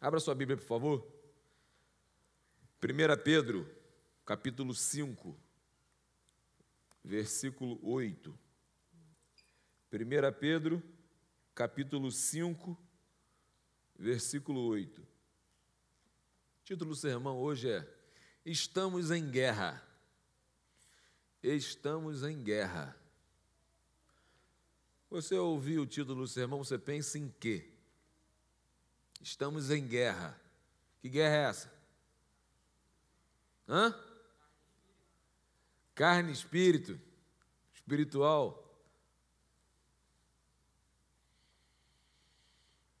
Abra sua Bíblia, por favor. 1 Pedro, capítulo 5, versículo 8. 1 Pedro, capítulo 5, versículo 8. O título do sermão hoje é Estamos em guerra. Estamos em guerra. Você ouviu o título do sermão, você pensa em quê? Estamos em guerra. Que guerra é essa? Hã? Carne, espírito, espiritual.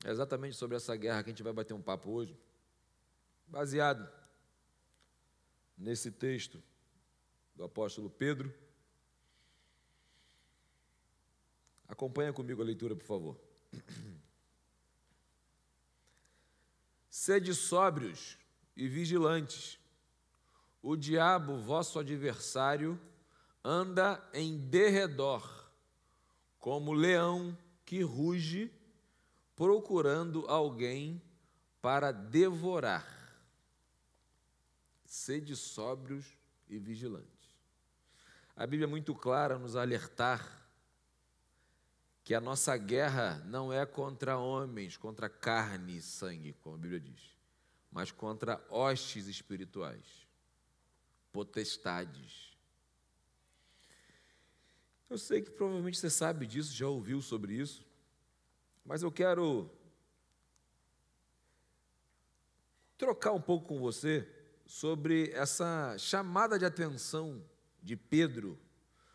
É exatamente sobre essa guerra que a gente vai bater um papo hoje, baseado nesse texto do apóstolo Pedro. Acompanha comigo a leitura, por favor. Sede sóbrios e vigilantes. O diabo, vosso adversário, anda em derredor, como leão que ruge, procurando alguém para devorar. Sede sóbrios e vigilantes. A Bíblia é muito clara nos alertar que a nossa guerra não é contra homens, contra carne e sangue, como a Bíblia diz, mas contra hostes espirituais, potestades. Eu sei que provavelmente você sabe disso, já ouviu sobre isso, mas eu quero trocar um pouco com você sobre essa chamada de atenção de Pedro,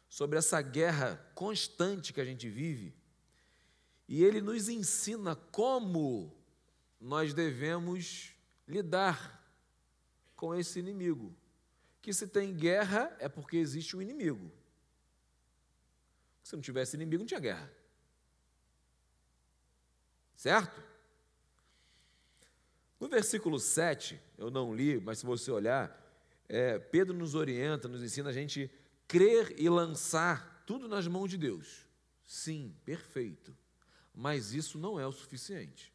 sobre essa guerra constante que a gente vive e ele nos ensina como nós devemos lidar com esse inimigo. Que se tem guerra é porque existe um inimigo. Se não tivesse inimigo, não tinha guerra. Certo? No versículo 7, eu não li, mas se você olhar, é, Pedro nos orienta, nos ensina a gente crer e lançar tudo nas mãos de Deus. Sim, perfeito. Mas isso não é o suficiente.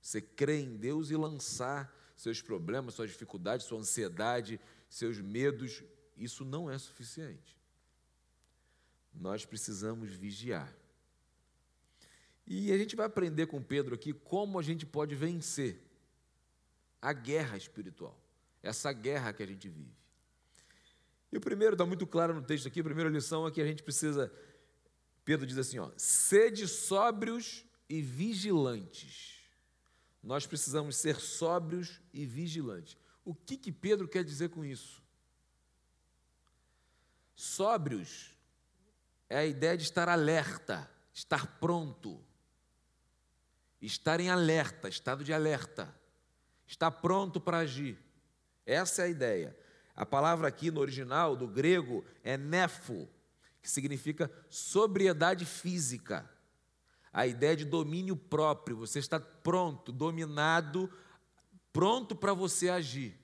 Você crer em Deus e lançar seus problemas, suas dificuldades, sua ansiedade, seus medos, isso não é suficiente. Nós precisamos vigiar. E a gente vai aprender com Pedro aqui como a gente pode vencer a guerra espiritual, essa guerra que a gente vive. E o primeiro está muito claro no texto aqui, a primeira lição é que a gente precisa Pedro diz assim: ó, sede sóbrios e vigilantes. Nós precisamos ser sóbrios e vigilantes. O que, que Pedro quer dizer com isso? Sóbrios é a ideia de estar alerta, estar pronto, estar em alerta, estado de alerta, estar pronto para agir. Essa é a ideia. A palavra aqui no original, do grego, é nefo, que significa sobriedade física. A ideia de domínio próprio, você está pronto, dominado, pronto para você agir,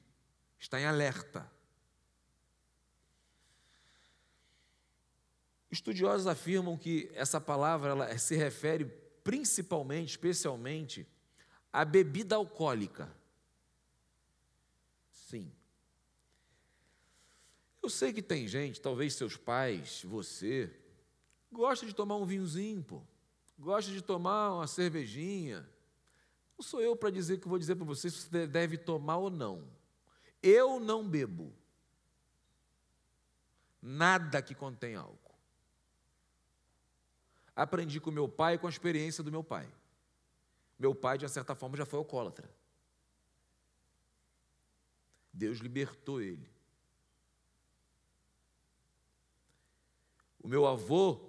está em alerta. Estudiosos afirmam que essa palavra ela se refere principalmente, especialmente, à bebida alcoólica. Sim. Eu sei que tem gente, talvez seus pais, você, gosta de tomar um vinhozinho, pô. Gosta de tomar uma cervejinha. Não sou eu para dizer que vou dizer para você se você deve tomar ou não. Eu não bebo nada que contém álcool. Aprendi com meu pai com a experiência do meu pai. Meu pai, de certa forma, já foi alcoólatra. Deus libertou ele. O meu avô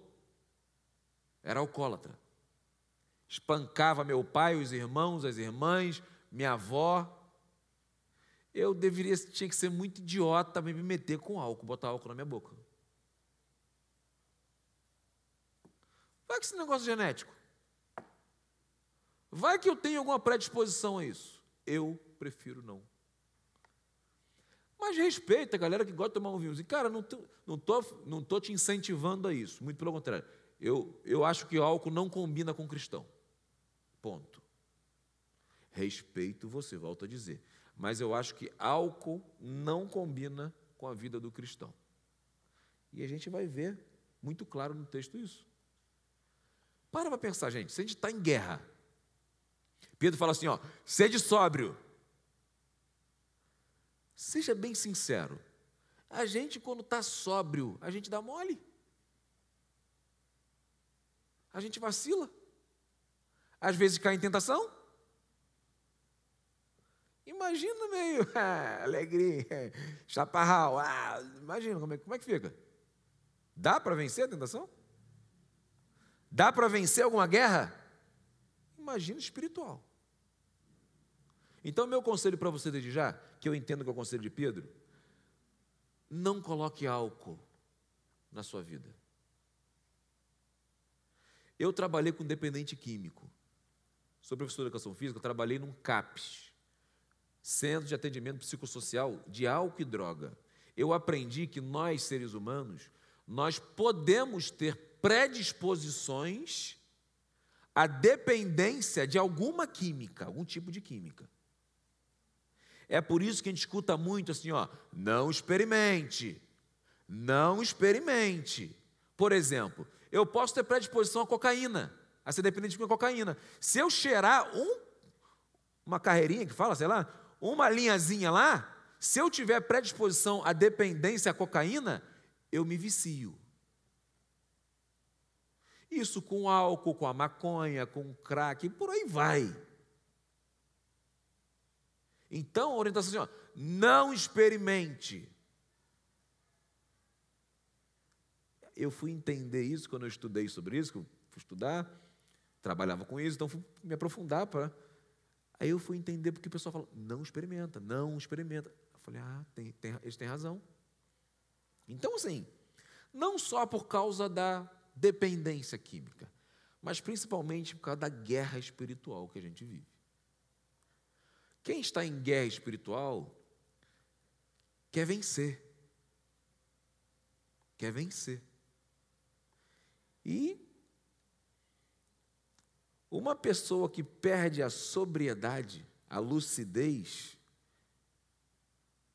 era alcoólatra. Espancava meu pai, os irmãos, as irmãs, minha avó. Eu deveria, tinha que ser muito idiota me meter com álcool, botar álcool na minha boca. Vai que esse negócio genético. Vai que eu tenho alguma predisposição a isso. Eu prefiro não. Mas respeita a galera que gosta de tomar um vinhozinho. Cara, não estou não tô, não tô te incentivando a isso. Muito pelo contrário. Eu, eu acho que álcool não combina com cristão. Ponto. Respeito você, volto a dizer. Mas eu acho que álcool não combina com a vida do cristão. E a gente vai ver muito claro no texto isso. Para para pensar, gente, se a gente está em guerra, Pedro fala assim: ó, sede sóbrio. Seja bem sincero. A gente, quando está sóbrio, a gente dá mole. A gente vacila. Às vezes cai em tentação. Imagina meio alegria, chaparral. Ah, imagina como é, como é que fica. Dá para vencer a tentação? Dá para vencer alguma guerra? Imagina espiritual. Então, meu conselho para você desde já, que eu entendo que é o conselho de Pedro, não coloque álcool na sua vida. Eu trabalhei com dependente químico. Sou professor de educação física, trabalhei num CAPS, Centro de Atendimento Psicossocial de Álcool e Droga. Eu aprendi que nós, seres humanos, nós podemos ter predisposições à dependência de alguma química, algum tipo de química. É por isso que a gente escuta muito assim, ó, não experimente. Não experimente. Por exemplo, eu posso ter predisposição à cocaína, a ser dependente de cocaína. Se eu cheirar um, uma carreirinha que fala, sei lá, uma linhazinha lá, se eu tiver predisposição à dependência à cocaína, eu me vicio. Isso com álcool, com a maconha, com o crack, por aí vai. Então, a orientação é assim, ó, não experimente. Eu fui entender isso quando eu estudei sobre isso, fui estudar, trabalhava com isso, então fui me aprofundar para. Aí eu fui entender porque o pessoal fala, não experimenta, não experimenta. Eu falei, ah, tem, tem, eles têm razão. Então, assim, não só por causa da dependência química, mas principalmente por causa da guerra espiritual que a gente vive. Quem está em guerra espiritual quer vencer. Quer vencer. E uma pessoa que perde a sobriedade, a lucidez,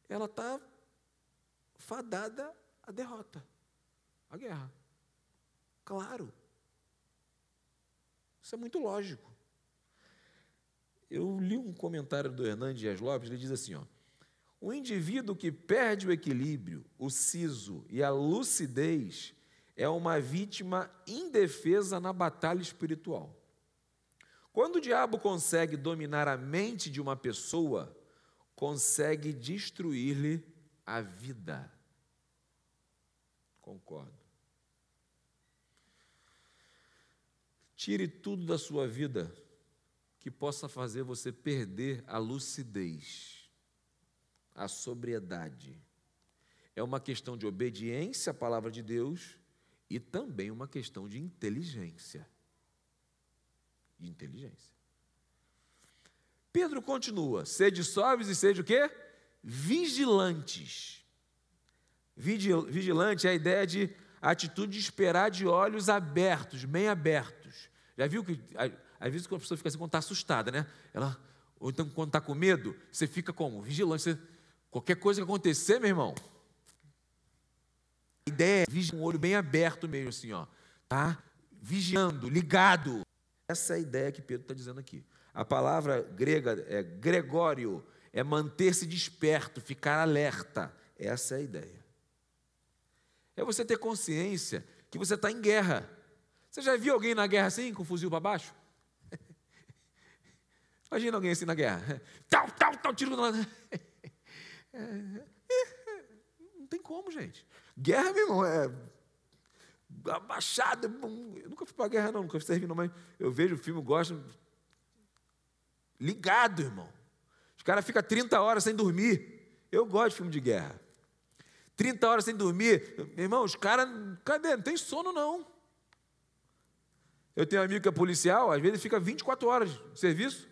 ela está fadada à derrota, à guerra. Claro. Isso é muito lógico. Eu li um comentário do Hernandes Dias Lopes, ele diz assim: ó, o indivíduo que perde o equilíbrio, o siso e a lucidez é uma vítima indefesa na batalha espiritual. Quando o diabo consegue dominar a mente de uma pessoa, consegue destruir-lhe a vida. Concordo. Tire tudo da sua vida que possa fazer você perder a lucidez, a sobriedade. É uma questão de obediência à palavra de Deus e também uma questão de inteligência. De inteligência. Pedro continua: sede sóbrios e sede o quê? Vigilantes. Vigilante é a ideia de atitude de esperar de olhos abertos, bem abertos. Já viu que às vezes quando a pessoa fica assim, quando está assustada, né? Ela, ou então quando está com medo, você fica como? Vigilante. Você, qualquer coisa que acontecer, meu irmão. A ideia é vigiar com o olho bem aberto mesmo, assim, ó. Tá? Vigiando, ligado. Essa é a ideia que Pedro está dizendo aqui. A palavra grega é gregório, é manter-se desperto, ficar alerta. Essa é a ideia. É você ter consciência que você está em guerra. Você já viu alguém na guerra assim, com o fuzil para baixo? Imagina alguém assim na guerra. Tal, tal, tal, tiro do lado. Não tem como, gente. Guerra, meu irmão, é abaixada. Eu nunca fui para guerra, não, nunca servi, não, mas eu vejo o filme, gosto. Ligado, irmão. Os caras ficam 30 horas sem dormir. Eu gosto de filme de guerra. 30 horas sem dormir. Meu irmão, os caras. Cadê? Não tem sono, não. Eu tenho um amigo que é policial, às vezes fica 24 horas de serviço.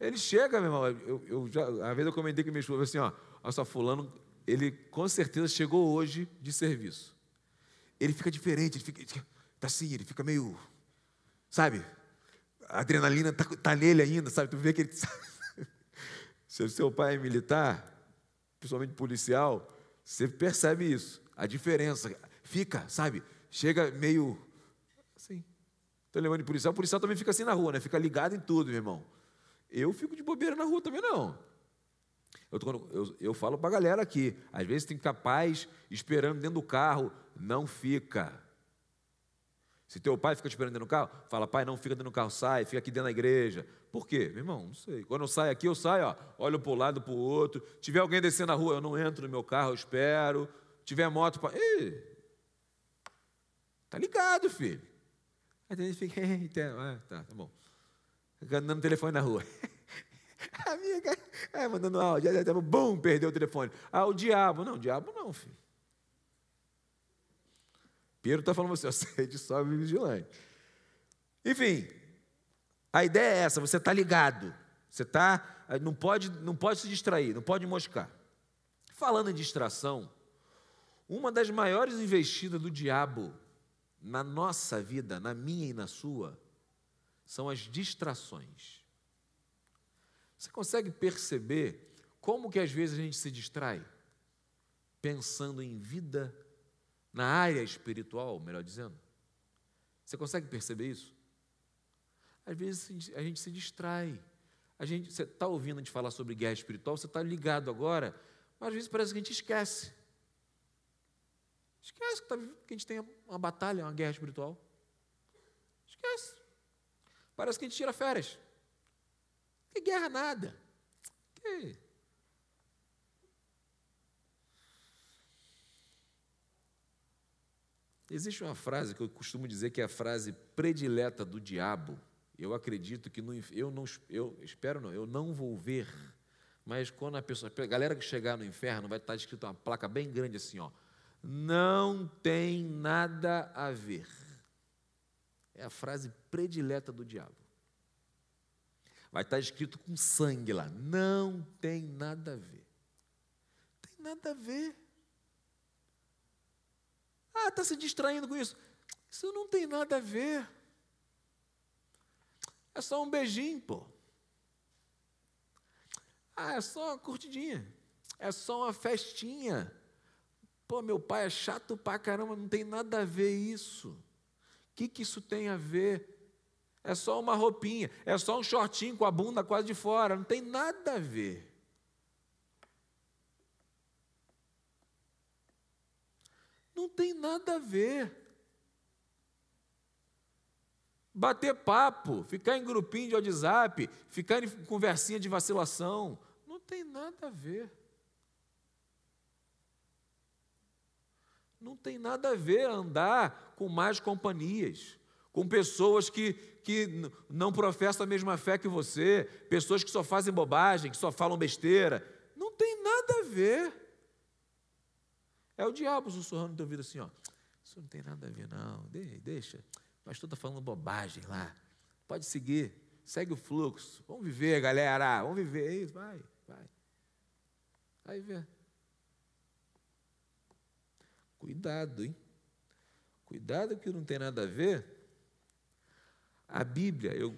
Ele chega, meu irmão. Eu, eu já, às vezes eu comentei com minha esposa assim: ó, olha só, Fulano, ele com certeza chegou hoje de serviço. Ele fica diferente, ele fica, tá assim, ele fica meio, sabe? a adrenalina está tá nele ainda, sabe? Tu vê que ele. Se o seu pai é militar, principalmente policial, você percebe isso, a diferença. Fica, sabe? Chega meio assim. Estou levando de policial, o policial também fica assim na rua, né? Fica ligado em tudo, meu irmão. Eu fico de bobeira na rua também, não. Eu, eu, eu falo para a galera aqui, às vezes tem que ficar paz esperando dentro do carro, não fica. Se teu pai fica te esperando dentro do carro, fala, pai, não fica dentro do carro, sai, fica aqui dentro da igreja. Por quê? Meu irmão, não sei. Quando eu saio aqui, eu saio, ó, olho para um lado, para o outro. Tiver alguém descendo na rua, eu não entro no meu carro, eu espero. Tiver moto, pra... Ih, tá ligado, filho. Aí a gente fica, ah, tá, tá bom. Andando no telefone na rua. Amiga, é, mandando áudio, bum, perdeu o telefone. Ah, o diabo. Não, o diabo não, filho. Pedro está falando você, sede sobe vigilante. Enfim, a ideia é essa, você está ligado. Você tá, não pode, não pode se distrair, não pode moscar. Falando em distração, uma das maiores investidas do diabo na nossa vida, na minha e na sua, são as distrações. Você consegue perceber como que às vezes a gente se distrai pensando em vida na área espiritual, melhor dizendo. Você consegue perceber isso? Às vezes a gente se distrai. A gente, você está ouvindo a gente falar sobre guerra espiritual, você está ligado agora, mas às vezes parece que a gente esquece. Esquece que, tá, que a gente tem uma batalha, uma guerra espiritual. Esquece. Parece que a gente tira férias. Que guerra nada. Que Existe uma frase que eu costumo dizer que é a frase predileta do diabo. Eu acredito que no, eu não eu espero não, eu não vou ver, mas quando a pessoa, a galera que chegar no inferno vai estar escrito uma placa bem grande assim, ó. Não tem nada a ver. É a frase predileta do diabo. Vai estar escrito com sangue lá. Não tem nada a ver. Tem nada a ver. Ah, está se distraindo com isso. Isso não tem nada a ver. É só um beijinho, pô. Ah, é só uma curtidinha. É só uma festinha. Pô, meu pai é chato pra caramba, não tem nada a ver isso. Que, que isso tem a ver? É só uma roupinha, é só um shortinho com a bunda quase de fora, não tem nada a ver. Não tem nada a ver. Bater papo, ficar em grupinho de WhatsApp, ficar em conversinha de vacilação, não tem nada a ver. Não tem nada a ver andar com mais companhias, com pessoas que, que não professam a mesma fé que você, pessoas que só fazem bobagem, que só falam besteira. Não tem nada a ver. É o diabo sussurrando no teu ouvido assim, ó. Isso não tem nada a ver, não. Deixa. O pastor está falando bobagem lá. Pode seguir. Segue o fluxo. Vamos viver, galera. Vamos viver. É isso, vai, vai. Vai ver. Cuidado, hein? Cuidado que não tem nada a ver. A Bíblia, eu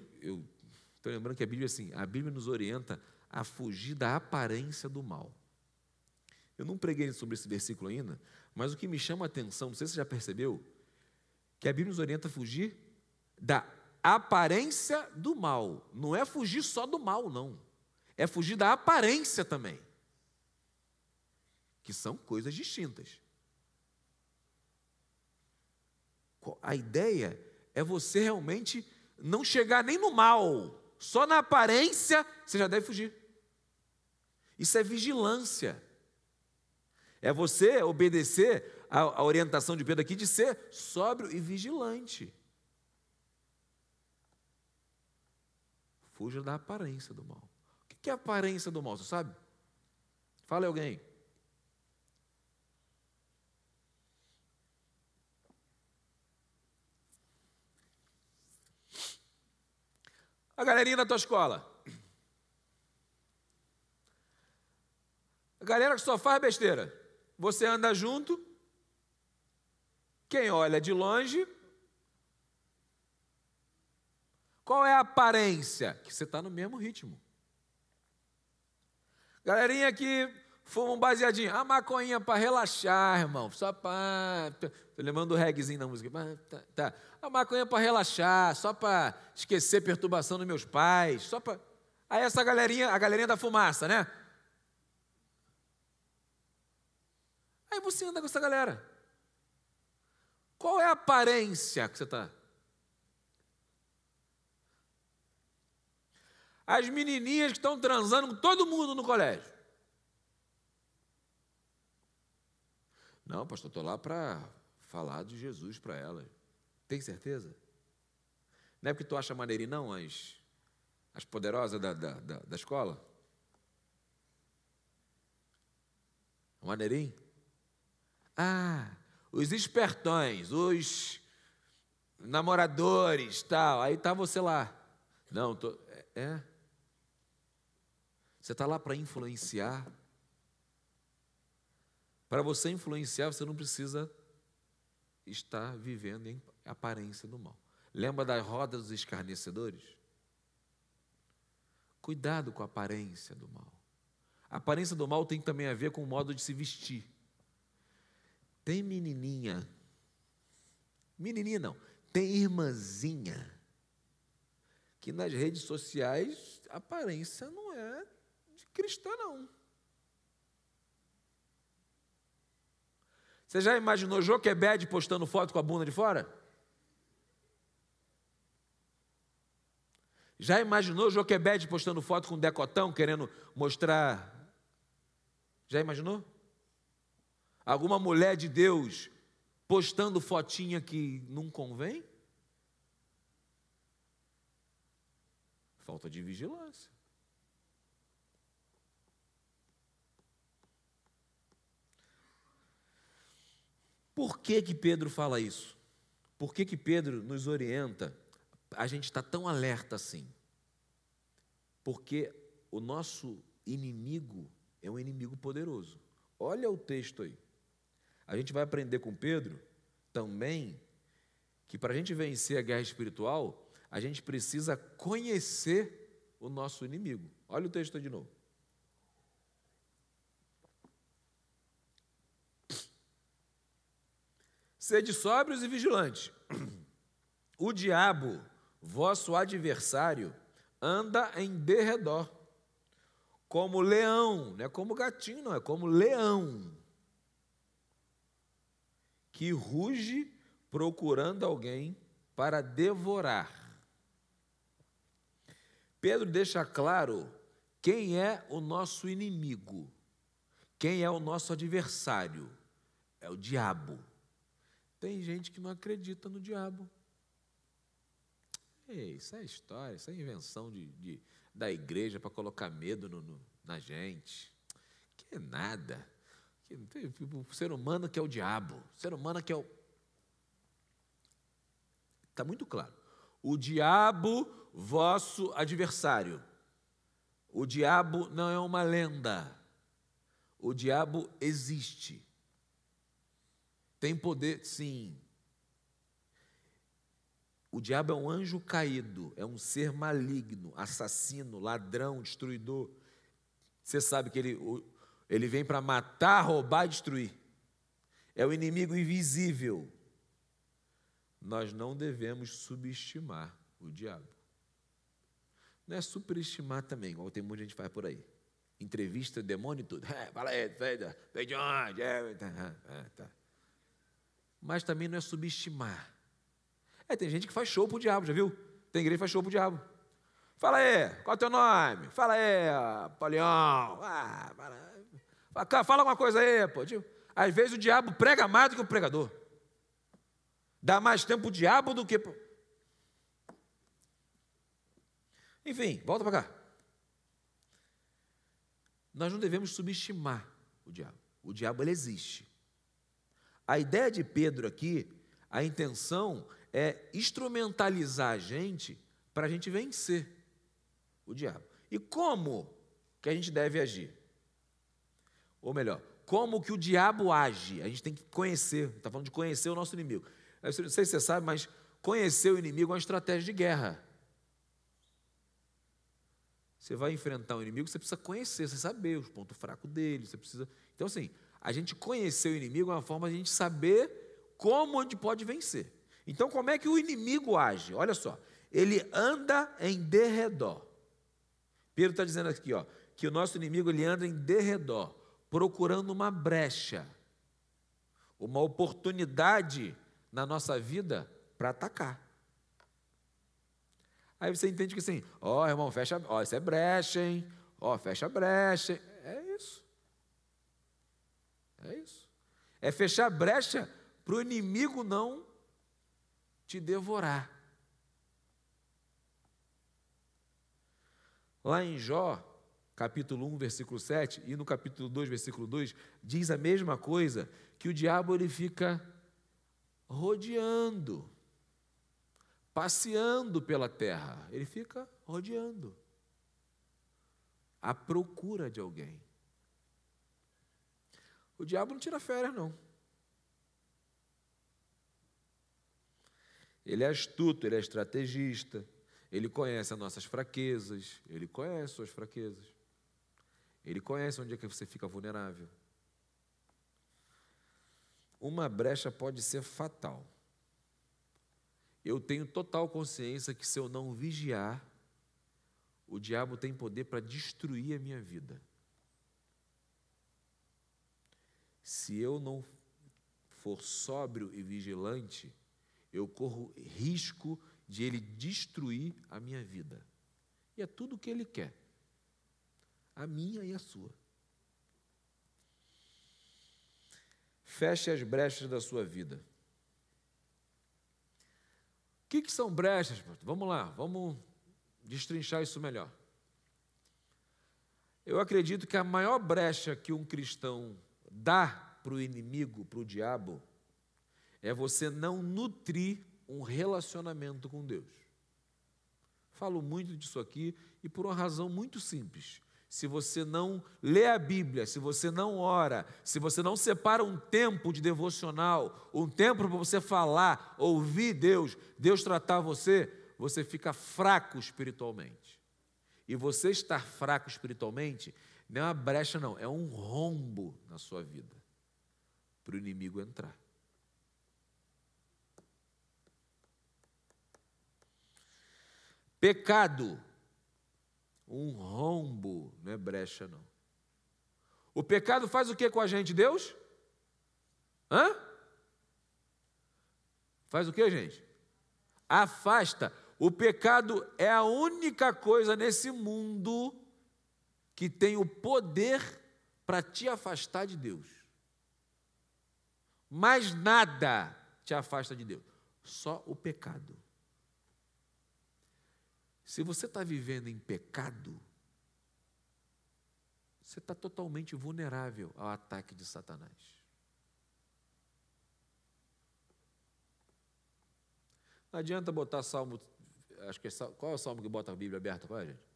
estou lembrando que a Bíblia, assim, a Bíblia nos orienta a fugir da aparência do mal. Eu não preguei sobre esse versículo ainda, mas o que me chama a atenção, não sei se você já percebeu, que a Bíblia nos orienta a fugir da aparência do mal. Não é fugir só do mal, não. É fugir da aparência também. Que são coisas distintas. A ideia é você realmente não chegar nem no mal, só na aparência você já deve fugir. Isso é vigilância. É você obedecer a, orientação de Pedro aqui de ser sóbrio e vigilante. Fuja da aparência do mal. O que é a aparência do mal? Você sabe? Fala alguém. A galerinha da tua escola. A galera que só faz besteira. Você anda junto, quem olha de longe, Qual é a aparência? Que você está no mesmo ritmo. Galerinha que fuma um baseadinho, a maconha para relaxar, irmão, só para. Estou lembrando do reggaezinho da música. Tá, tá. A maconha para relaxar, só para esquecer perturbação dos meus pais, só para. Aí essa galerinha, a galerinha da fumaça, né? Aí você anda com essa galera. Qual é a aparência que você está? As menininhas que estão transando com todo mundo no colégio. Não, pastor, estou lá para falar de Jesus para elas. Tem certeza? Não é porque tu acha maneirinho, não, as, as poderosas da, da, da, da escola? Maneirinho? Ah, os espertões, os namoradores, tal. Aí tá você lá. Não, tô, é. é. Você está lá para influenciar. Para você influenciar, você não precisa estar vivendo em aparência do mal. Lembra da roda dos escarnecedores? Cuidado com a aparência do mal. A aparência do mal tem também a ver com o modo de se vestir. Tem menininha, menininha não, tem irmãzinha, que nas redes sociais a aparência não é de cristã, não. Você já imaginou Joquebed postando foto com a bunda de fora? Já imaginou Joquebed postando foto com decotão, querendo mostrar? Já imaginou? Alguma mulher de Deus postando fotinha que não convém? Falta de vigilância. Por que que Pedro fala isso? Por que que Pedro nos orienta? A gente está tão alerta assim. Porque o nosso inimigo é um inimigo poderoso. Olha o texto aí. A gente vai aprender com Pedro também que para a gente vencer a guerra espiritual, a gente precisa conhecer o nosso inimigo. Olha o texto de novo. Sede sóbrios e vigilantes. O diabo, vosso adversário, anda em derredor, como leão, não é como gatinho, não, é como leão que ruge procurando alguém para devorar. Pedro deixa claro quem é o nosso inimigo, quem é o nosso adversário. É o diabo. Tem gente que não acredita no diabo. Ei, isso é história, isso é invenção de, de da igreja para colocar medo no, no, na gente. Que nada. O ser humano que é o diabo, o ser humano que é o. Está muito claro. O diabo, vosso adversário. O diabo não é uma lenda. O diabo existe. Tem poder, sim. O diabo é um anjo caído, é um ser maligno, assassino, ladrão, destruidor. Você sabe que ele, ele vem para matar, roubar e destruir. É o inimigo invisível. Nós não devemos subestimar o diabo. Não é superestimar também, igual tem muita gente faz por aí. Entrevista, demônio e tudo. É, fala aí, vem de onde? É, tá, é, tá. Mas também não é subestimar. É, tem gente que faz show pro diabo, já viu? Tem igreja que faz show pro diabo. Fala aí, qual é o teu nome? Fala aí, Polião. Ah, fala. Fala alguma coisa aí, pô. Tipo, às vezes o diabo prega mais do que o pregador. Dá mais tempo o diabo do que. Enfim, volta para cá. Nós não devemos subestimar o diabo. O diabo ele existe. A ideia de Pedro aqui, a intenção é instrumentalizar a gente para a gente vencer o diabo. E como que a gente deve agir? Ou melhor, como que o diabo age. A gente tem que conhecer, está falando de conhecer o nosso inimigo. Eu não sei se você sabe, mas conhecer o inimigo é uma estratégia de guerra. Você vai enfrentar um inimigo, você precisa conhecer, você saber os pontos fracos dele, você precisa. Então, assim, a gente conhecer o inimigo é uma forma de a gente saber como onde pode vencer. Então, como é que o inimigo age? Olha só, ele anda em derredor. Pedro está dizendo aqui, ó, que o nosso inimigo ele anda em derredor, procurando uma brecha, uma oportunidade na nossa vida para atacar. Aí você entende que assim, ó, oh, irmão, fecha, ó, oh, isso é brecha, hein? Ó, oh, fecha a brecha. É isso. É isso. É fechar brecha para o inimigo não te devorar. Lá em Jó, capítulo 1, versículo 7, e no capítulo 2, versículo 2, diz a mesma coisa, que o diabo ele fica rodeando, passeando pela terra. Ele fica rodeando, à procura de alguém. O diabo não tira férias, não. Ele é astuto, ele é estrategista, ele conhece as nossas fraquezas, ele conhece suas fraquezas. Ele conhece onde é que você fica vulnerável. Uma brecha pode ser fatal. Eu tenho total consciência que se eu não vigiar, o diabo tem poder para destruir a minha vida. Se eu não for sóbrio e vigilante, eu corro risco de ele destruir a minha vida. E é tudo o que ele quer. A minha e a sua. Feche as brechas da sua vida. O que, que são brechas? Vamos lá, vamos destrinchar isso melhor. Eu acredito que a maior brecha que um cristão dá para o inimigo, para o diabo, é você não nutrir um relacionamento com Deus. Falo muito disso aqui e por uma razão muito simples. Se você não lê a Bíblia, se você não ora, se você não separa um tempo de devocional, um tempo para você falar, ouvir Deus, Deus tratar você, você fica fraco espiritualmente. E você estar fraco espiritualmente não é uma brecha, não, é um rombo na sua vida para o inimigo entrar. Pecado, um rombo, não é brecha, não. O pecado faz o que com a gente, Deus? Hã? Faz o que, gente? Afasta. O pecado é a única coisa nesse mundo que tem o poder para te afastar de Deus. Mais nada te afasta de Deus, só o pecado. Se você está vivendo em pecado, você está totalmente vulnerável ao ataque de Satanás. Não adianta botar salmo. Acho que é, qual é o salmo que bota a Bíblia aberta? Qual é, gente?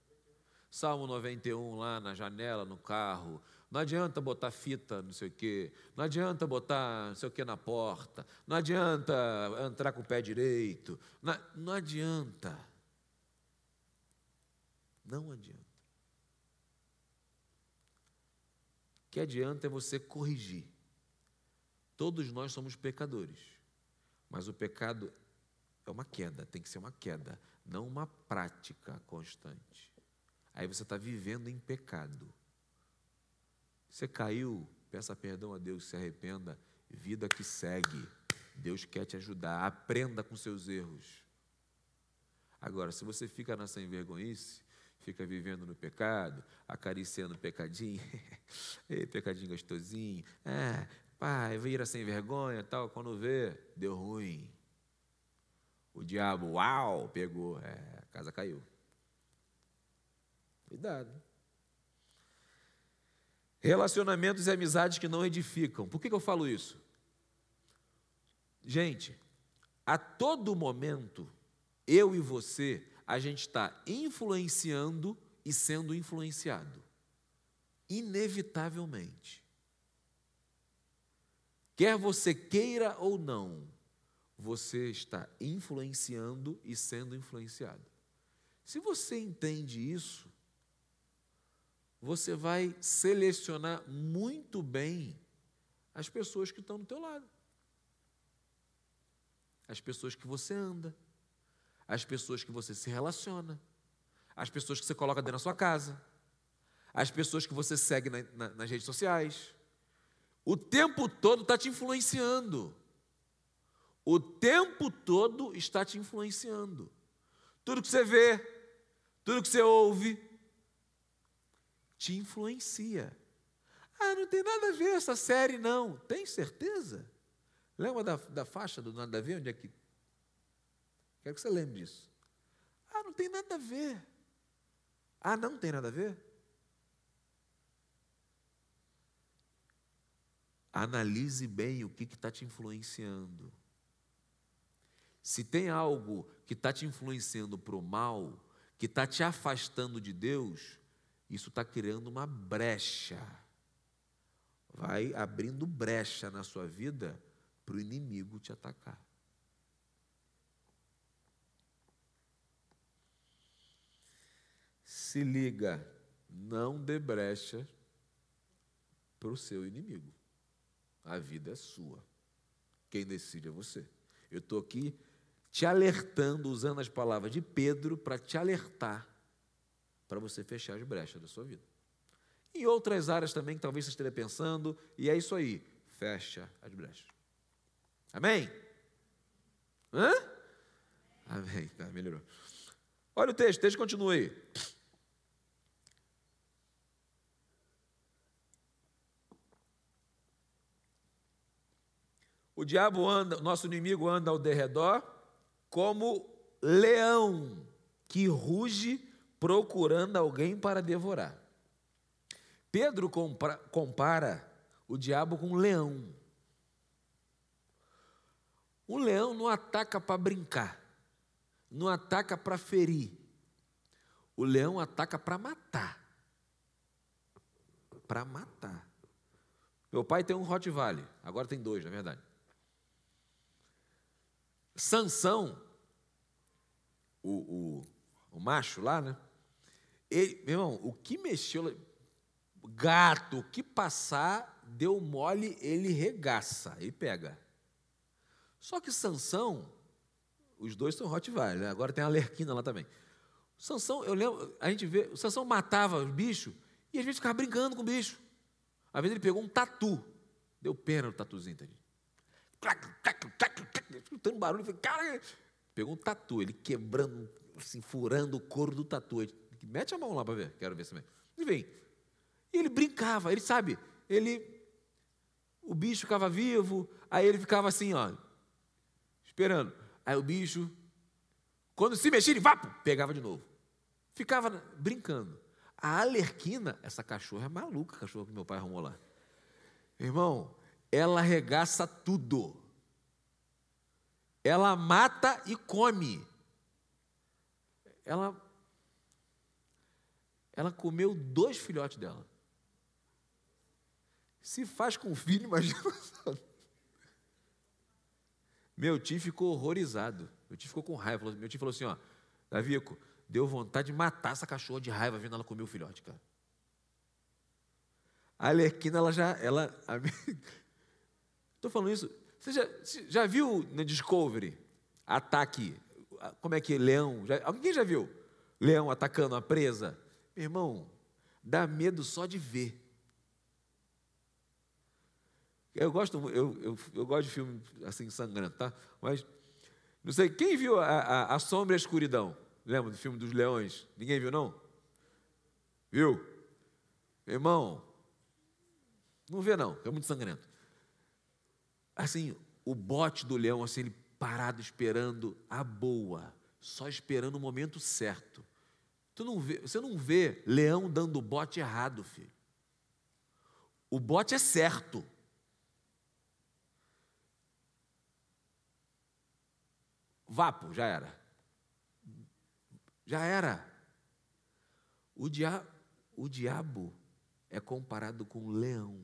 Salmo 91 lá na janela, no carro. Não adianta botar fita, não sei o quê. Não adianta botar não sei o quê na porta. Não adianta entrar com o pé direito. Não, não adianta. Não adianta. O que adianta é você corrigir. Todos nós somos pecadores, mas o pecado é uma queda, tem que ser uma queda, não uma prática constante. Aí você está vivendo em pecado. Você caiu, peça perdão a Deus, se arrependa, vida que segue. Deus quer te ajudar, aprenda com seus erros. Agora, se você fica nessa envergonhice, fica vivendo no pecado, acariciando o pecadinho, Ei, pecadinho gostosinho, é, pai, vira sem vergonha tal, quando vê, deu ruim. O diabo, uau, pegou, é, a casa caiu. Cuidado. Relacionamentos e amizades que não edificam. Por que, que eu falo isso? Gente, a todo momento, eu e você a gente está influenciando e sendo influenciado. Inevitavelmente. Quer você queira ou não, você está influenciando e sendo influenciado. Se você entende isso, você vai selecionar muito bem as pessoas que estão do teu lado. As pessoas que você anda, as pessoas que você se relaciona, as pessoas que você coloca dentro da sua casa, as pessoas que você segue na, na, nas redes sociais. O tempo todo está te influenciando. O tempo todo está te influenciando. Tudo que você vê, tudo que você ouve, te influencia. Ah, não tem nada a ver essa série, não. Tem certeza? Lembra da, da faixa do nada a ver? Onde é que. Quero que você lembre disso. Ah, não tem nada a ver. Ah, não tem nada a ver? Analise bem o que está te influenciando. Se tem algo que está te influenciando para o mal, que está te afastando de Deus, isso está criando uma brecha. Vai abrindo brecha na sua vida para o inimigo te atacar. Se liga, não dê brecha para o seu inimigo. A vida é sua. Quem decide é você. Eu estou aqui te alertando, usando as palavras de Pedro, para te alertar, para você fechar as brechas da sua vida. Em outras áreas também que talvez você esteja pensando, e é isso aí, fecha as brechas. Amém? Hã? Amém, tá, melhorou. Olha o texto, o texto continua aí. O diabo anda, nosso inimigo anda ao derredor como leão que ruge procurando alguém para devorar. Pedro compara, compara o diabo com um leão. O leão não ataca para brincar, não ataca para ferir. O leão ataca para matar. Para matar. Meu pai tem um Rottweiler, agora tem dois, na verdade. Sansão, o, o, o macho lá, né? Ele, meu irmão, o que mexeu, gato, o que passar, deu mole, ele regaça e pega. Só que Sansão, os dois são Rottweiler, né? agora tem a Lerquina lá também. Sansão, eu lembro, a gente vê, o Sansão matava os bichos e às vezes ficava brincando com o bicho. Às vezes ele pegou um tatu, deu pena no tatuzinho, entendeu? escutando barulho, falei, cara, pegou um tatu, ele quebrando, assim, furando o couro do tatu. Ele, Mete a mão lá para ver, quero ver também. E vem. E ele brincava, ele sabe, ele. O bicho ficava vivo, aí ele ficava assim, ó, esperando. Aí o bicho, quando se mexia, ele vá, pegava de novo. Ficava brincando. A Alerquina, essa cachorra é maluca, a cachorra que meu pai arrumou lá. Irmão, ela arregaça tudo. Ela mata e come. Ela ela comeu dois filhotes dela. Se faz com filho, imagina. Meu tio ficou horrorizado. Meu tio ficou com raiva. Meu tio falou assim: ó, Davico, deu vontade de matar essa cachorra de raiva vendo ela comer o filhote, cara. A Alerquina, ela já. Ela, Estou falando isso. Você já, já viu no Discovery ataque? Como é que é? Leão? Já, alguém já viu? Leão atacando a presa? Irmão, dá medo só de ver. Eu gosto, eu, eu, eu gosto de filme assim sangrento, tá? Mas não sei, quem viu a, a, a Sombra e a Escuridão? Lembra do filme dos leões? Ninguém viu, não? Viu? Irmão, não vê não, é muito sangrento assim, o bote do leão, assim, ele parado esperando a boa, só esperando o momento certo. Tu não vê, você não vê leão dando bote errado, filho. O bote é certo. Vapo, já era. Já era. O, dia, o diabo é comparado com um leão.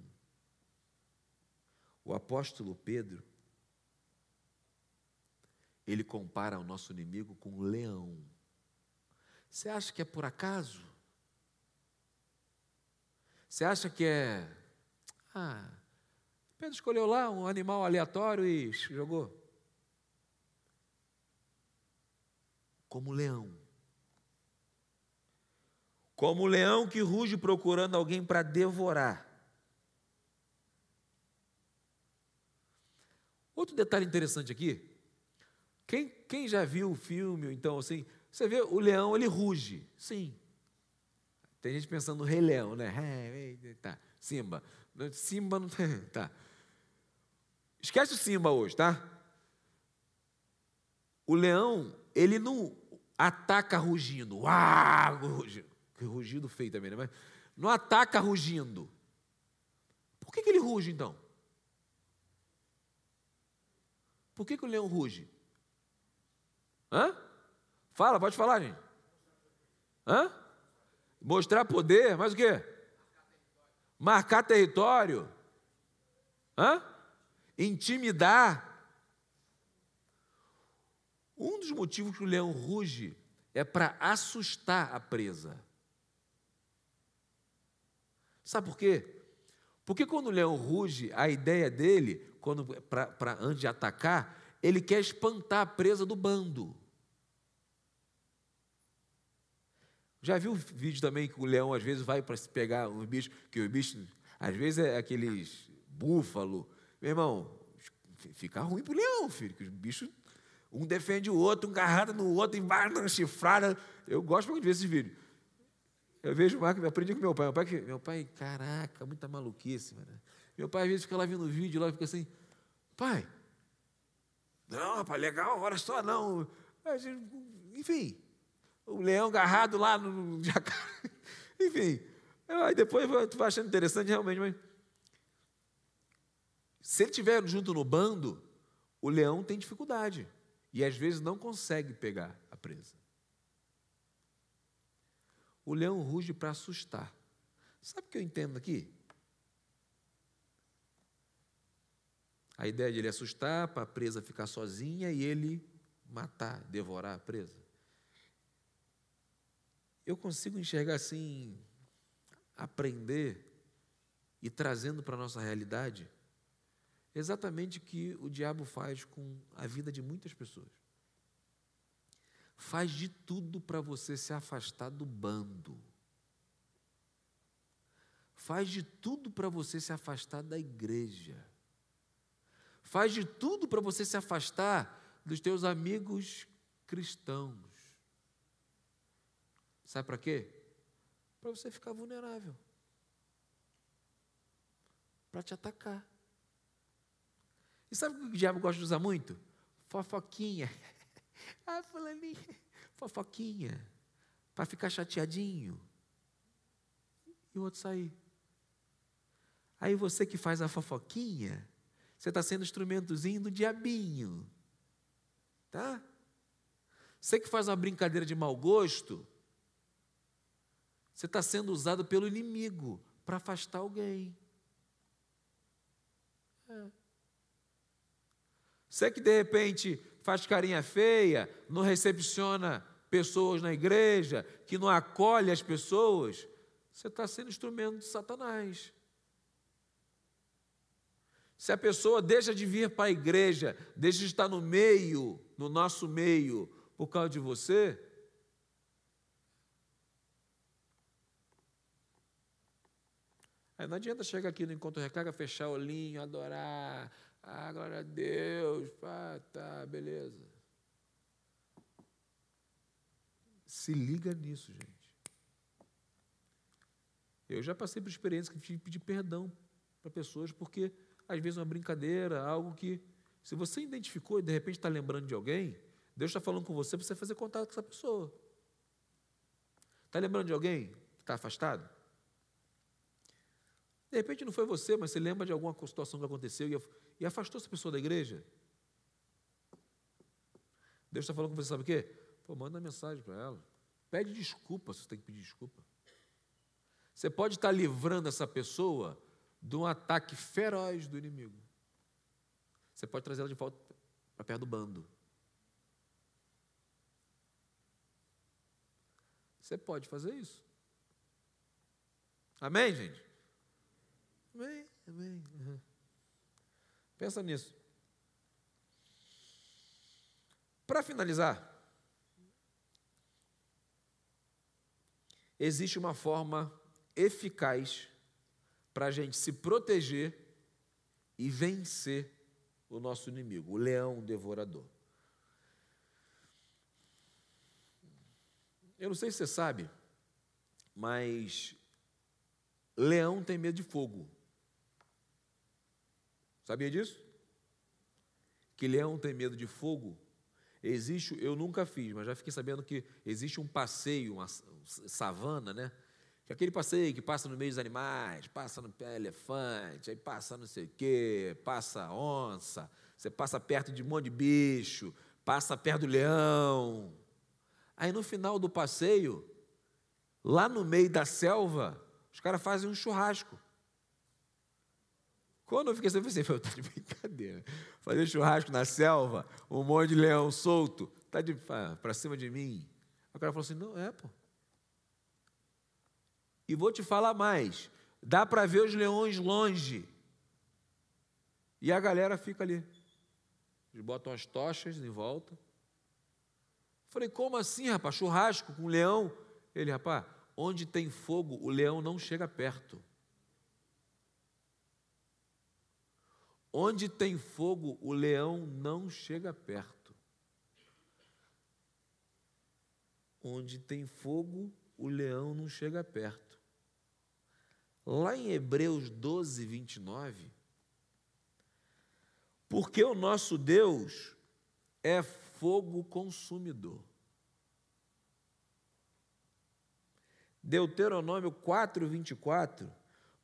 O apóstolo Pedro, ele compara o nosso inimigo com um leão. Você acha que é por acaso? Você acha que é. Ah, Pedro escolheu lá um animal aleatório e jogou. Como leão. Como leão que ruge procurando alguém para devorar. Outro detalhe interessante aqui. Quem, quem já viu o filme, então, assim, você vê o leão, ele ruge. Sim. Tem gente pensando no Rei Leão, né? Tá. Simba. Simba não tem. Tá. Esquece o Simba hoje, tá? O leão, ele não ataca rugindo. Uau, rugindo. Que rugido feio também, né? Mas não ataca rugindo. Por que, que ele ruge então? Por que, que o leão ruge? Hã? Fala, pode falar, gente. Hã? Mostrar poder, mas o quê? Marcar território. Hã? Intimidar. Um dos motivos que o leão ruge é para assustar a presa. Sabe por quê? Porque quando o leão ruge, a ideia dele, quando para antes de atacar, ele quer espantar a presa do bando. Já viu vídeo também que o leão às vezes vai para se pegar um bicho, que o bicho, às vezes é aqueles búfalo. Meu irmão, fica ruim para o leão, filho, que os bichos, um defende o outro, um agarrado no outro, embaixo na chifrada. Eu gosto muito de ver esses vídeos. Eu vejo o Marco, aprendi com meu pai. Meu pai, meu pai, caraca, muita maluquice, mano. Meu pai às vezes fica lá vendo o vídeo lá e fica assim, pai, não, rapaz, legal, hora só não. Enfim, o leão agarrado lá no jacaré. Enfim, aí depois tu vai achando interessante realmente, mas se ele estiver junto no bando, o leão tem dificuldade e às vezes não consegue pegar a presa. O leão ruge para assustar. Sabe o que eu entendo aqui? A ideia de ele assustar para a presa ficar sozinha e ele matar, devorar a presa eu consigo enxergar assim, aprender e trazendo para a nossa realidade exatamente o que o diabo faz com a vida de muitas pessoas. Faz de tudo para você se afastar do bando. Faz de tudo para você se afastar da igreja. Faz de tudo para você se afastar dos teus amigos cristãos. Sabe para quê? Para você ficar vulnerável. Para te atacar. E sabe o que o diabo gosta de usar muito? Fofoquinha. ah, fulaninha. Fofoquinha. Para ficar chateadinho. E o outro sair. Aí você que faz a fofoquinha, você está sendo instrumentozinho do diabinho. Tá? Você que faz uma brincadeira de mau gosto, você está sendo usado pelo inimigo para afastar alguém. É. Você que de repente faz carinha feia, não recepciona pessoas na igreja, que não acolhe as pessoas, você está sendo instrumento de Satanás. Se a pessoa deixa de vir para a igreja, deixa de estar no meio, no nosso meio, por causa de você, Aí não adianta chegar aqui no encontro recarga, fechar o olhinho, adorar. Ah, glória a Deus. Pá, tá, beleza. Se liga nisso, gente. Eu já passei por experiências que tive que pedir perdão para pessoas, porque às vezes uma brincadeira, algo que, se você identificou e de repente está lembrando de alguém, Deus está falando com você para você fazer contato com essa pessoa. Está lembrando de alguém que está afastado? De repente não foi você, mas você lembra de alguma situação que aconteceu e afastou essa pessoa da igreja. Deus está falando com você, sabe o quê? Pô, manda mensagem para ela. Pede desculpa se você tem que pedir desculpa. Você pode estar livrando essa pessoa de um ataque feroz do inimigo. Você pode trazer ela de volta para perto do bando. Você pode fazer isso. Amém, gente? Amém. Uhum. Pensa nisso. Para finalizar, existe uma forma eficaz para a gente se proteger e vencer o nosso inimigo, o leão devorador. Eu não sei se você sabe, mas leão tem medo de fogo. Sabia disso? Que leão tem medo de fogo? Existe, eu nunca fiz, mas já fiquei sabendo que existe um passeio, uma savana, né? Que é aquele passeio que passa no meio dos animais, passa no elefante, aí passa não sei o quê, passa onça, você passa perto de um monte de bicho, passa perto do leão. Aí no final do passeio, lá no meio da selva, os caras fazem um churrasco. Quando eu fiquei assim, eu pensei, tá de brincadeira. Fazer churrasco na selva, um monte de leão solto, tá de para cima de mim. O cara falou assim: não, é, pô. E vou te falar mais: dá para ver os leões longe. E a galera fica ali. Eles botam as tochas em volta. Falei, como assim, rapaz? Churrasco com leão? Ele, rapaz, onde tem fogo, o leão não chega perto. Onde tem fogo, o leão não chega perto. Onde tem fogo, o leão não chega perto. Lá em Hebreus 12, 29, porque o nosso Deus é fogo consumidor. Deuteronômio 4, 24,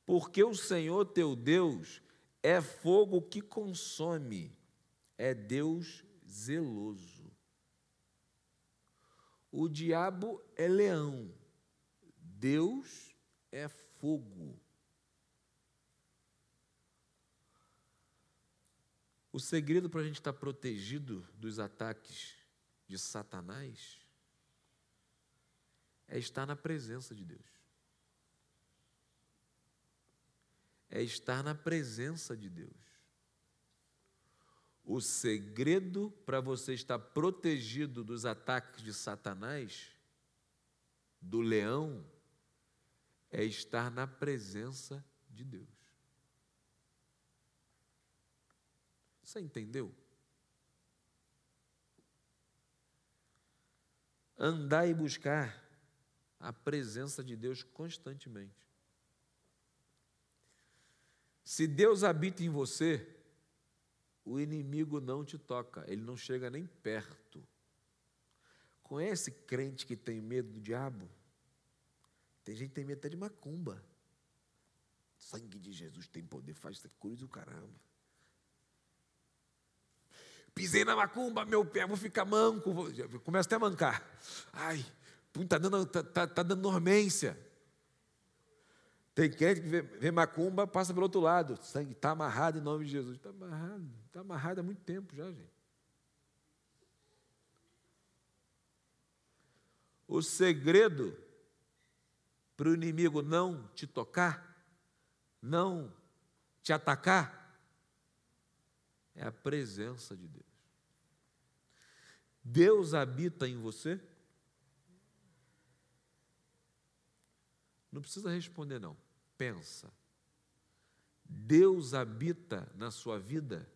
porque o Senhor teu Deus é fogo que consome, é Deus zeloso. O diabo é leão, Deus é fogo. O segredo para a gente estar protegido dos ataques de Satanás é estar na presença de Deus. É estar na presença de Deus. O segredo para você estar protegido dos ataques de Satanás, do leão, é estar na presença de Deus. Você entendeu? Andar e buscar a presença de Deus constantemente. Se Deus habita em você, o inimigo não te toca, ele não chega nem perto. Conhece crente que tem medo do diabo? Tem gente que tem medo até de macumba. Sangue de Jesus tem poder, faz cruz o caramba. Pisei na macumba, meu pé, vou ficar manco. Começa até a mancar. Ai, está dando, tá, tá, tá dando dormência. Tem crente que vê, vê, macumba, passa pelo outro lado. Sangue está amarrado em nome de Jesus. Está amarrado. Está amarrado há muito tempo já, gente. O segredo para o inimigo não te tocar, não te atacar, é a presença de Deus. Deus habita em você? Não precisa responder, não. Pensa. Deus habita na sua vida?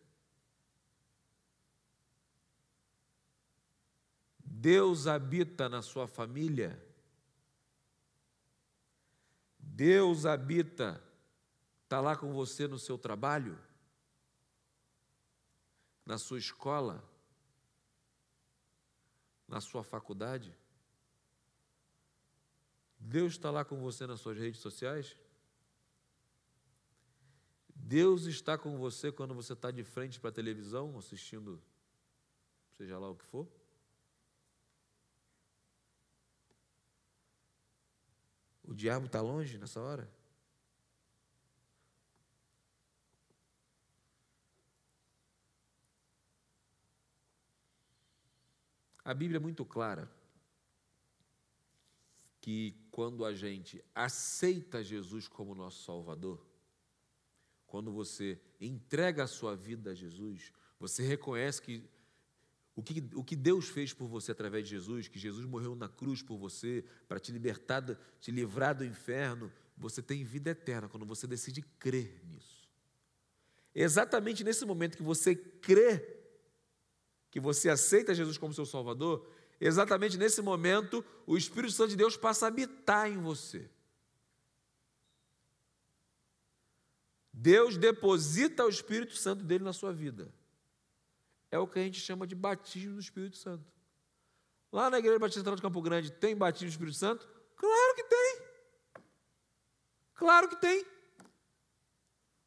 Deus habita na sua família? Deus habita, está lá com você no seu trabalho? Na sua escola? Na sua faculdade? Deus está lá com você nas suas redes sociais? Deus está com você quando você está de frente para a televisão, assistindo, seja lá o que for? O diabo está longe nessa hora? A Bíblia é muito clara que quando a gente aceita Jesus como nosso Salvador, quando você entrega a sua vida a Jesus, você reconhece que o que, o que Deus fez por você através de Jesus, que Jesus morreu na cruz por você, para te libertar, te livrar do inferno, você tem vida eterna quando você decide crer nisso. Exatamente nesse momento que você crê, que você aceita Jesus como seu Salvador, exatamente nesse momento o Espírito Santo de Deus passa a habitar em você. Deus deposita o Espírito Santo dele na sua vida. É o que a gente chama de batismo do Espírito Santo. Lá na Igreja Batista Central de Campo Grande, tem batismo do Espírito Santo? Claro que tem. Claro que tem.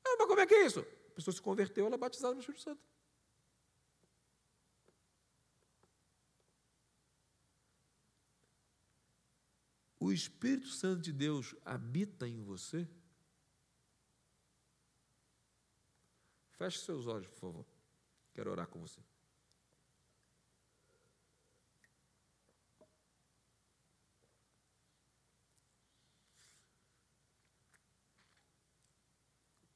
Ah, mas como é que é isso? A pessoa se converteu, ela é batizada no Espírito Santo. O Espírito Santo de Deus habita em você? Feche seus olhos, por favor. Quero orar com você.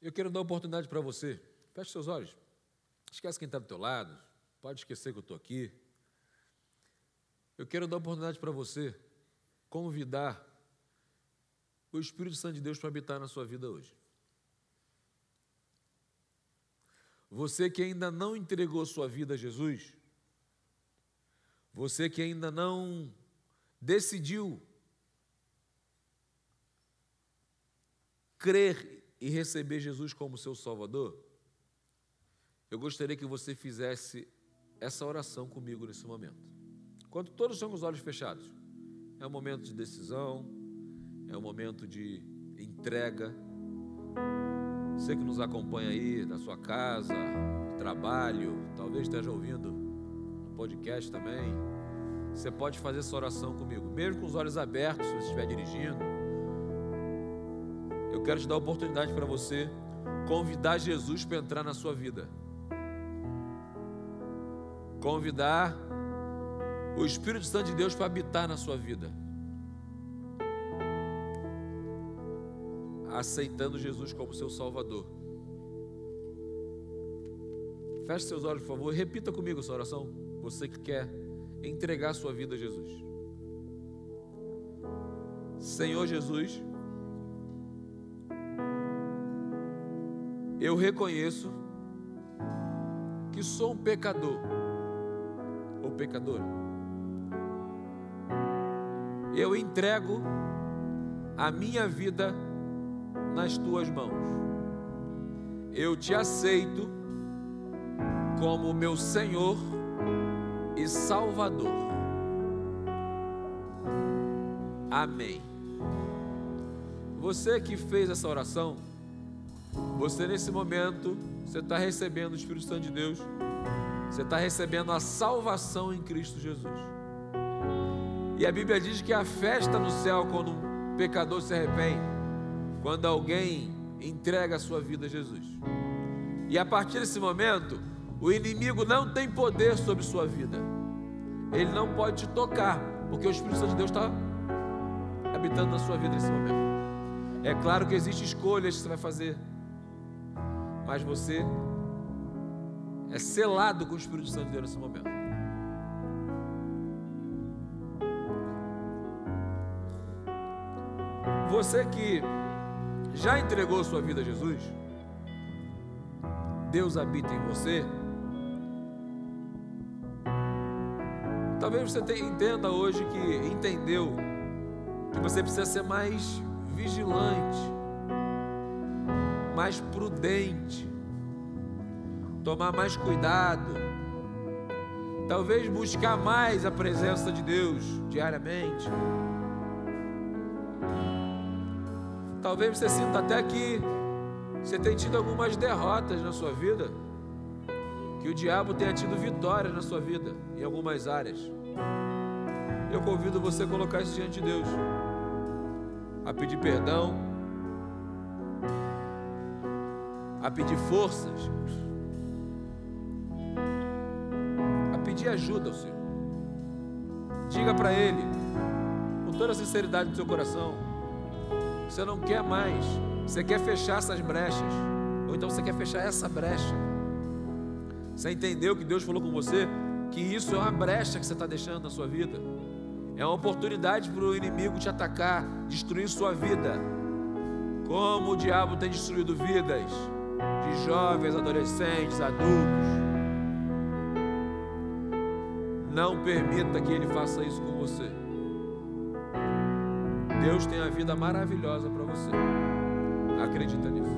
Eu quero dar oportunidade para você. Feche seus olhos. Esquece quem está do teu lado. Pode esquecer que eu estou aqui. Eu quero dar oportunidade para você convidar o Espírito Santo de Deus para habitar na sua vida hoje. Você que ainda não entregou sua vida a Jesus, você que ainda não decidiu crer e receber Jesus como seu Salvador, eu gostaria que você fizesse essa oração comigo nesse momento. Quando todos estão com os olhos fechados, é um momento de decisão, é um momento de entrega você que nos acompanha aí na sua casa, trabalho, talvez esteja ouvindo no podcast também. Você pode fazer essa oração comigo, mesmo com os olhos abertos, se você estiver dirigindo. Eu quero te dar a oportunidade para você convidar Jesus para entrar na sua vida. Convidar o Espírito Santo de Deus para habitar na sua vida. Aceitando Jesus como seu Salvador. Feche seus olhos, por favor, repita comigo essa oração. Você que quer entregar sua vida a Jesus. Senhor Jesus, eu reconheço que sou um pecador ou pecadora. Eu entrego a minha vida nas tuas mãos. Eu te aceito como meu Senhor e Salvador. Amém. Você que fez essa oração, você nesse momento, você está recebendo o Espírito Santo de Deus, você está recebendo a salvação em Cristo Jesus. E a Bíblia diz que a festa no céu quando um pecador se arrepende quando alguém entrega a sua vida a Jesus. E a partir desse momento, o inimigo não tem poder sobre sua vida. Ele não pode te tocar, porque o Espírito Santo de Deus está habitando na sua vida nesse momento. É claro que existem escolhas que você vai fazer, mas você é selado com o Espírito Santo de Deus nesse momento. Você que já entregou sua vida a Jesus? Deus habita em você? Talvez você entenda hoje que entendeu que você precisa ser mais vigilante, mais prudente, tomar mais cuidado, talvez buscar mais a presença de Deus diariamente. Talvez você sinta até que você tem tido algumas derrotas na sua vida, que o diabo tenha tido vitória na sua vida, em algumas áreas. Eu convido você a colocar isso diante de Deus, a pedir perdão, a pedir forças, a pedir ajuda ao Senhor. Diga para Ele, com toda a sinceridade do seu coração, você não quer mais, você quer fechar essas brechas. Ou então você quer fechar essa brecha. Você entendeu que Deus falou com você? Que isso é uma brecha que você está deixando na sua vida. É uma oportunidade para o inimigo te atacar, destruir sua vida. Como o diabo tem destruído vidas de jovens, adolescentes, adultos. Não permita que ele faça isso com você. Deus tem a vida maravilhosa para você. Acredita nisso.